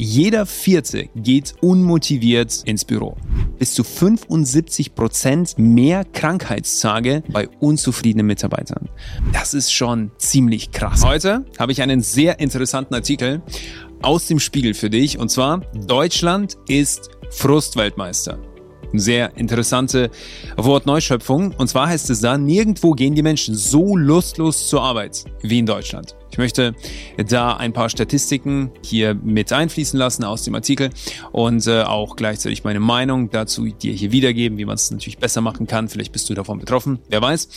jeder Vierte geht unmotiviert ins Büro. Bis zu 75 Prozent mehr Krankheitstage bei unzufriedenen Mitarbeitern. Das ist schon ziemlich krass. Heute habe ich einen sehr interessanten Artikel aus dem Spiegel für dich und zwar Deutschland ist Frustweltmeister. Sehr interessante Wortneuschöpfung. Und zwar heißt es da, nirgendwo gehen die Menschen so lustlos zur Arbeit wie in Deutschland. Ich möchte da ein paar Statistiken hier mit einfließen lassen aus dem Artikel und äh, auch gleichzeitig meine Meinung dazu dir hier wiedergeben, wie man es natürlich besser machen kann. Vielleicht bist du davon betroffen, wer weiß.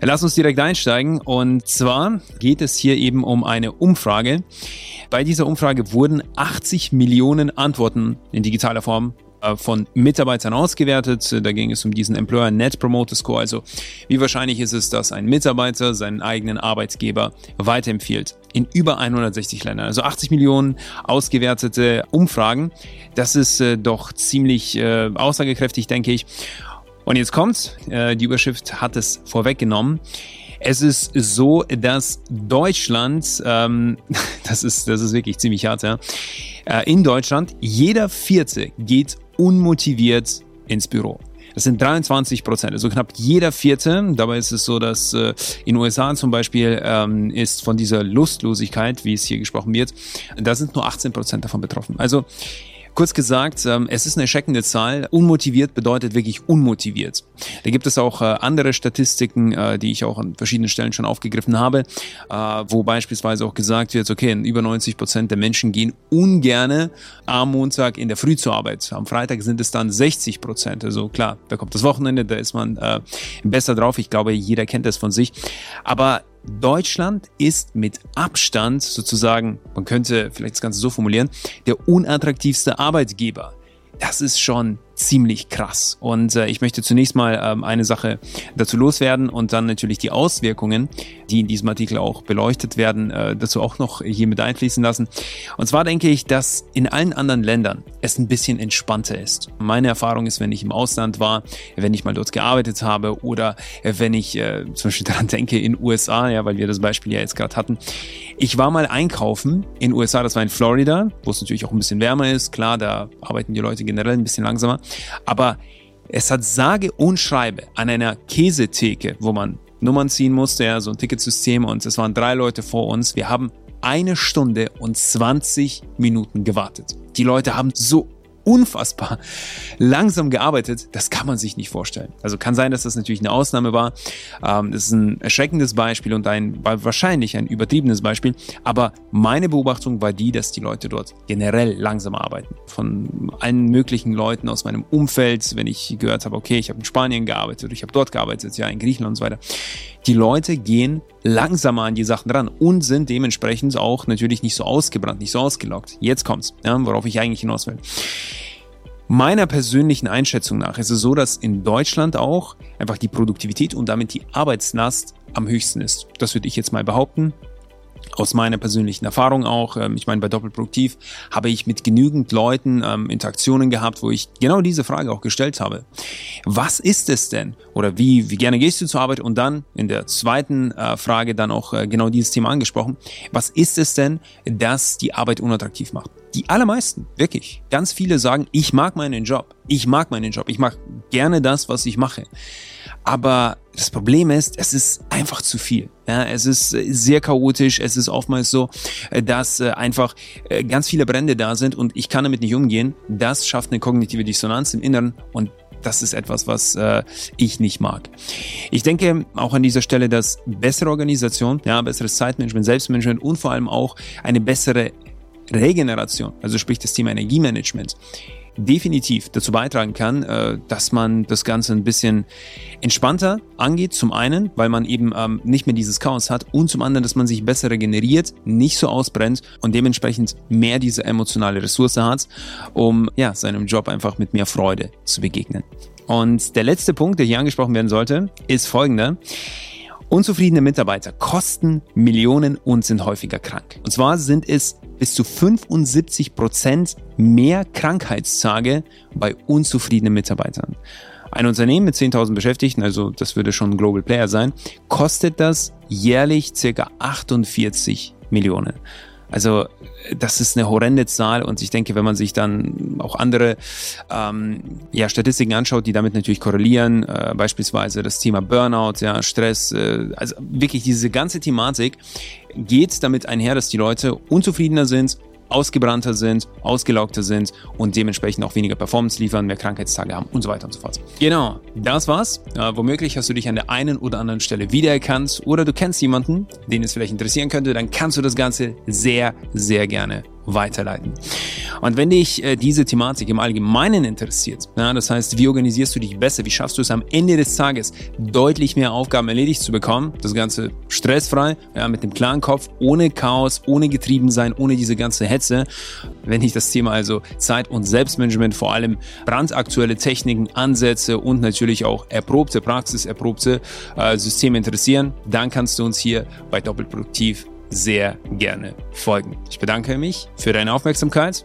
Lass uns direkt einsteigen und zwar geht es hier eben um eine Umfrage. Bei dieser Umfrage wurden 80 Millionen Antworten in digitaler Form von Mitarbeitern ausgewertet. Da ging es um diesen Employer Net Promoter Score. Also wie wahrscheinlich ist es, dass ein Mitarbeiter seinen eigenen Arbeitgeber weiterempfiehlt. In über 160 Ländern. Also 80 Millionen ausgewertete Umfragen. Das ist äh, doch ziemlich äh, aussagekräftig, denke ich. Und jetzt kommt's. Äh, die Überschrift hat es vorweggenommen. Es ist so, dass Deutschland, ähm, das ist, das ist wirklich ziemlich hart, ja. Äh, in Deutschland, jeder Vierte geht unmotiviert ins Büro. Das sind 23 Prozent, also knapp jeder Vierte. Dabei ist es so, dass äh, in USA zum Beispiel ähm, ist von dieser Lustlosigkeit, wie es hier gesprochen wird, da sind nur 18 Prozent davon betroffen. Also Kurz gesagt, ähm, es ist eine erschreckende Zahl. Unmotiviert bedeutet wirklich unmotiviert. Da gibt es auch äh, andere Statistiken, äh, die ich auch an verschiedenen Stellen schon aufgegriffen habe, äh, wo beispielsweise auch gesagt wird, okay, über 90 Prozent der Menschen gehen ungerne am Montag in der Früh zur Arbeit. Am Freitag sind es dann 60 Prozent. Also klar, da kommt das Wochenende, da ist man besser drauf. Ich glaube, jeder kennt das von sich. Aber Deutschland ist mit Abstand sozusagen, man könnte vielleicht das Ganze so formulieren, der unattraktivste Arbeitgeber. Das ist schon ziemlich krass. Und äh, ich möchte zunächst mal ähm, eine Sache dazu loswerden und dann natürlich die Auswirkungen, die in diesem Artikel auch beleuchtet werden, äh, dazu auch noch hier mit einfließen lassen. Und zwar denke ich, dass in allen anderen Ländern es ein bisschen entspannter ist. Meine Erfahrung ist, wenn ich im Ausland war, wenn ich mal dort gearbeitet habe oder wenn ich äh, zum Beispiel daran denke in USA, ja, weil wir das Beispiel ja jetzt gerade hatten. Ich war mal einkaufen in USA, das war in Florida, wo es natürlich auch ein bisschen wärmer ist. Klar, da arbeiten die Leute generell ein bisschen langsamer. Aber es hat sage und schreibe an einer Käsetheke, wo man Nummern ziehen musste, ja, so ein Ticketsystem und es waren drei Leute vor uns. Wir haben eine Stunde und 20 Minuten gewartet. Die Leute haben so unfassbar langsam gearbeitet. Das kann man sich nicht vorstellen. Also kann sein, dass das natürlich eine Ausnahme war. Ähm, das ist ein erschreckendes Beispiel und ein wahrscheinlich ein übertriebenes Beispiel. Aber meine Beobachtung war die, dass die Leute dort generell langsam arbeiten. Von allen möglichen Leuten aus meinem Umfeld, wenn ich gehört habe, okay, ich habe in Spanien gearbeitet, ich habe dort gearbeitet, ja, in Griechenland und so weiter. Die Leute gehen langsamer an die Sachen dran und sind dementsprechend auch natürlich nicht so ausgebrannt, nicht so ausgelockt. Jetzt kommt's, ja, worauf ich eigentlich hinaus will. Meiner persönlichen Einschätzung nach ist es so, dass in Deutschland auch einfach die Produktivität und damit die Arbeitslast am höchsten ist. Das würde ich jetzt mal behaupten aus meiner persönlichen Erfahrung auch, ähm, ich meine, bei Doppelproduktiv habe ich mit genügend Leuten ähm, Interaktionen gehabt, wo ich genau diese Frage auch gestellt habe. Was ist es denn? Oder wie, wie gerne gehst du zur Arbeit? Und dann in der zweiten äh, Frage dann auch äh, genau dieses Thema angesprochen. Was ist es denn, das die Arbeit unattraktiv macht? Die allermeisten, wirklich. Ganz viele sagen, ich mag meinen Job. Ich mag meinen Job. Ich mag gerne das, was ich mache. Aber das Problem ist, es ist einfach zu viel. Ja, es ist äh, sehr chaotisch. Es ist oftmals so, äh, dass äh, einfach ganz viele Brände da sind und ich kann damit nicht umgehen. Das schafft eine kognitive Dissonanz im Inneren und das ist etwas, was äh, ich nicht mag. Ich denke auch an dieser Stelle, dass bessere Organisation, ja, besseres Zeitmanagement, Selbstmanagement und vor allem auch eine bessere Regeneration, also sprich das Thema Energiemanagement, definitiv dazu beitragen kann, äh, dass man das Ganze ein bisschen entspannter angeht. Zum einen, weil man eben ähm, nicht mehr dieses Chaos hat und zum anderen, dass man sich besser regeneriert, nicht so ausbrennt und dementsprechend mehr diese emotionale Ressource hat, um ja, seinem Job einfach mit mehr Freude zu begegnen. Und der letzte Punkt, der hier angesprochen werden sollte, ist folgender. Unzufriedene Mitarbeiter kosten Millionen und sind häufiger krank. Und zwar sind es bis zu 75 Prozent mehr Krankheitstage bei unzufriedenen Mitarbeitern. Ein Unternehmen mit 10.000 Beschäftigten, also das würde schon ein Global Player sein, kostet das jährlich circa 48 Millionen. Also das ist eine horrende Zahl und ich denke, wenn man sich dann auch andere ähm, ja, Statistiken anschaut, die damit natürlich korrelieren, äh, beispielsweise das Thema Burnout, ja, Stress, äh, also wirklich diese ganze Thematik geht damit einher, dass die Leute unzufriedener sind, ausgebrannter sind, ausgelaugter sind und dementsprechend auch weniger Performance liefern, mehr Krankheitstage haben und so weiter und so fort. Genau, das war's. Äh, womöglich hast du dich an der einen oder anderen Stelle wiedererkannt oder du kennst jemanden, den es vielleicht interessieren könnte, dann kannst du das Ganze sehr, sehr gerne weiterleiten. Und wenn dich äh, diese Thematik im Allgemeinen interessiert, ja, das heißt, wie organisierst du dich besser, wie schaffst du es am Ende des Tages deutlich mehr Aufgaben erledigt zu bekommen, das Ganze stressfrei, ja, mit dem klaren Kopf, ohne Chaos, ohne Getriebensein, ohne diese ganze Hetze, wenn dich das Thema also Zeit- und Selbstmanagement, vor allem brandaktuelle Techniken, Ansätze und natürlich auch erprobte Praxis, erprobte äh, Systeme interessieren, dann kannst du uns hier bei Doppelproduktiv sehr gerne folgen. Ich bedanke mich für deine Aufmerksamkeit